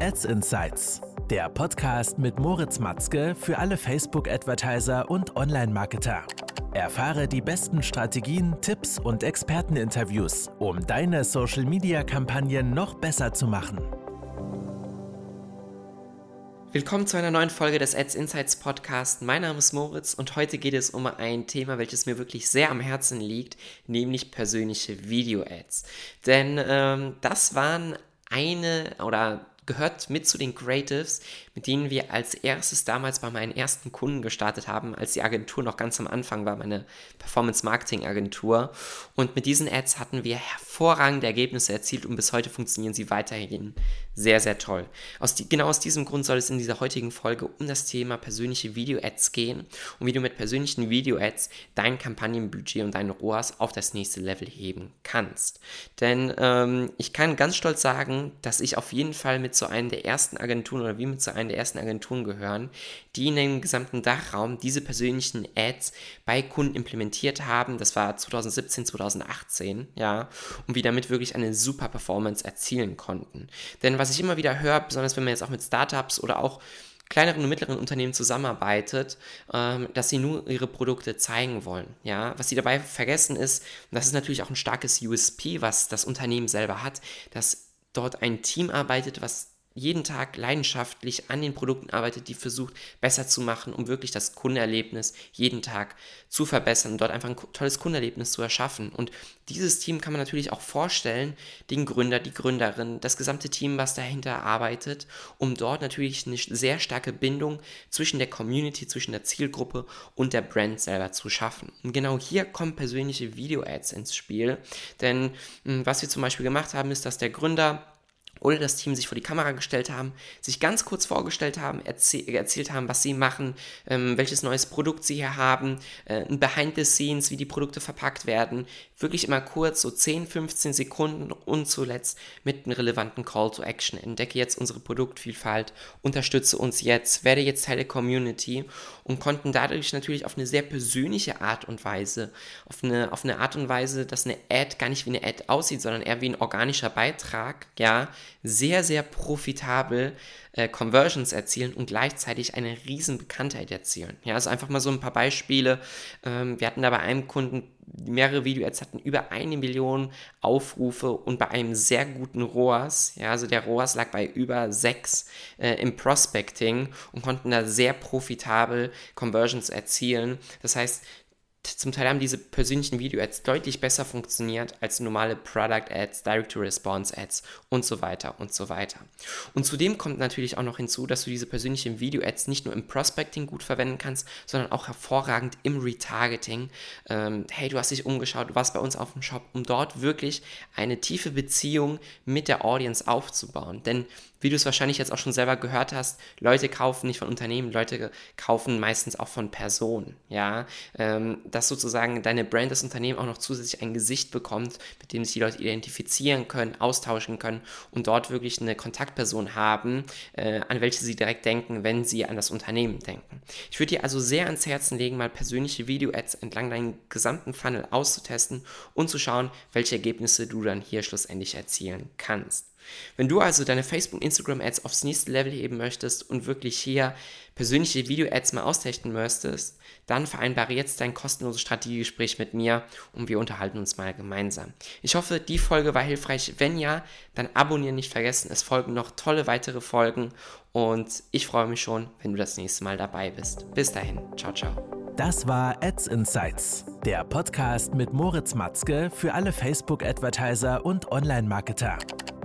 Ads Insights, der Podcast mit Moritz Matzke für alle Facebook-Advertiser und Online-Marketer. Erfahre die besten Strategien, Tipps und Experteninterviews, um deine Social-Media-Kampagnen noch besser zu machen. Willkommen zu einer neuen Folge des Ads Insights Podcast. Mein Name ist Moritz und heute geht es um ein Thema, welches mir wirklich sehr am Herzen liegt, nämlich persönliche Video-Ads. Denn ähm, das waren eine oder gehört mit zu den Creatives, mit denen wir als erstes damals bei meinen ersten Kunden gestartet haben, als die Agentur noch ganz am Anfang war, meine Performance Marketing Agentur. Und mit diesen Ads hatten wir hervorragende Ergebnisse erzielt und bis heute funktionieren sie weiterhin sehr, sehr toll. Aus die, genau aus diesem Grund soll es in dieser heutigen Folge um das Thema persönliche Video-Ads gehen und wie du mit persönlichen Video-Ads dein Kampagnenbudget und deinen ROAS auf das nächste Level heben kannst. Denn ähm, ich kann ganz stolz sagen, dass ich auf jeden Fall mit zu einer der ersten Agenturen oder wie mit zu einer der ersten Agenturen gehören, die in dem gesamten Dachraum diese persönlichen Ads bei Kunden implementiert haben. Das war 2017, 2018, ja, und wir damit wirklich eine super Performance erzielen konnten. Denn was was ich immer wieder höre, besonders wenn man jetzt auch mit Startups oder auch kleineren und mittleren Unternehmen zusammenarbeitet, ähm, dass sie nur ihre Produkte zeigen wollen. Ja, was sie dabei vergessen ist, und das ist natürlich auch ein starkes USP, was das Unternehmen selber hat, dass dort ein Team arbeitet, was jeden Tag leidenschaftlich an den Produkten arbeitet, die versucht besser zu machen, um wirklich das Kundenerlebnis jeden Tag zu verbessern dort einfach ein tolles Kundenerlebnis zu erschaffen. Und dieses Team kann man natürlich auch vorstellen, den Gründer, die Gründerin, das gesamte Team, was dahinter arbeitet, um dort natürlich eine sehr starke Bindung zwischen der Community, zwischen der Zielgruppe und der Brand selber zu schaffen. Und genau hier kommen persönliche Video-Ads ins Spiel, denn hm, was wir zum Beispiel gemacht haben, ist, dass der Gründer oder das Team sich vor die Kamera gestellt haben, sich ganz kurz vorgestellt haben, erzäh erzählt haben, was sie machen, ähm, welches neues Produkt sie hier haben, äh, Behind the Scenes, wie die Produkte verpackt werden. Wirklich immer kurz, so 10, 15 Sekunden und zuletzt mit einem relevanten Call to Action. Entdecke jetzt unsere Produktvielfalt, unterstütze uns jetzt, werde jetzt Teil der Community und konnten dadurch natürlich auf eine sehr persönliche Art und Weise, auf eine, auf eine Art und Weise, dass eine Ad gar nicht wie eine Ad aussieht, sondern eher wie ein organischer Beitrag, ja, sehr, sehr profitabel äh, Conversions erzielen und gleichzeitig eine riesen Bekanntheit erzielen. Ja, also einfach mal so ein paar Beispiele. Ähm, wir hatten da bei einem Kunden mehrere Video-Ads hatten über eine Million Aufrufe und bei einem sehr guten ROAS, ja, also der ROAS lag bei über sechs äh, im Prospecting und konnten da sehr profitabel Conversions erzielen. Das heißt, zum Teil haben diese persönlichen Video-Ads deutlich besser funktioniert als normale Product-Ads, Direct-to-Response-Ads und so weiter und so weiter. Und zudem kommt natürlich auch noch hinzu, dass du diese persönlichen Video-Ads nicht nur im Prospecting gut verwenden kannst, sondern auch hervorragend im Retargeting. Ähm, hey, du hast dich umgeschaut, du warst bei uns auf dem Shop, um dort wirklich eine tiefe Beziehung mit der Audience aufzubauen. Denn wie du es wahrscheinlich jetzt auch schon selber gehört hast, Leute kaufen nicht von Unternehmen, Leute kaufen meistens auch von Personen, ja, ähm, dass sozusagen deine Brand, das Unternehmen auch noch zusätzlich ein Gesicht bekommt, mit dem sich die Leute identifizieren können, austauschen können und dort wirklich eine Kontaktperson haben, äh, an welche sie direkt denken, wenn sie an das Unternehmen denken. Ich würde dir also sehr ans Herzen legen, mal persönliche Video-Ads entlang deinen gesamten Funnel auszutesten und zu schauen, welche Ergebnisse du dann hier schlussendlich erzielen kannst. Wenn du also deine Facebook- und Instagram-Ads aufs nächste Level heben möchtest und wirklich hier persönliche Video-Ads mal austesten möchtest, dann vereinbare jetzt dein kostenloses Strategiegespräch mit mir und wir unterhalten uns mal gemeinsam. Ich hoffe, die Folge war hilfreich. Wenn ja, dann abonnieren nicht vergessen. Es folgen noch tolle weitere Folgen und ich freue mich schon, wenn du das nächste Mal dabei bist. Bis dahin, ciao, ciao. Das war Ads Insights, der Podcast mit Moritz Matzke für alle Facebook-Advertiser und Online-Marketer.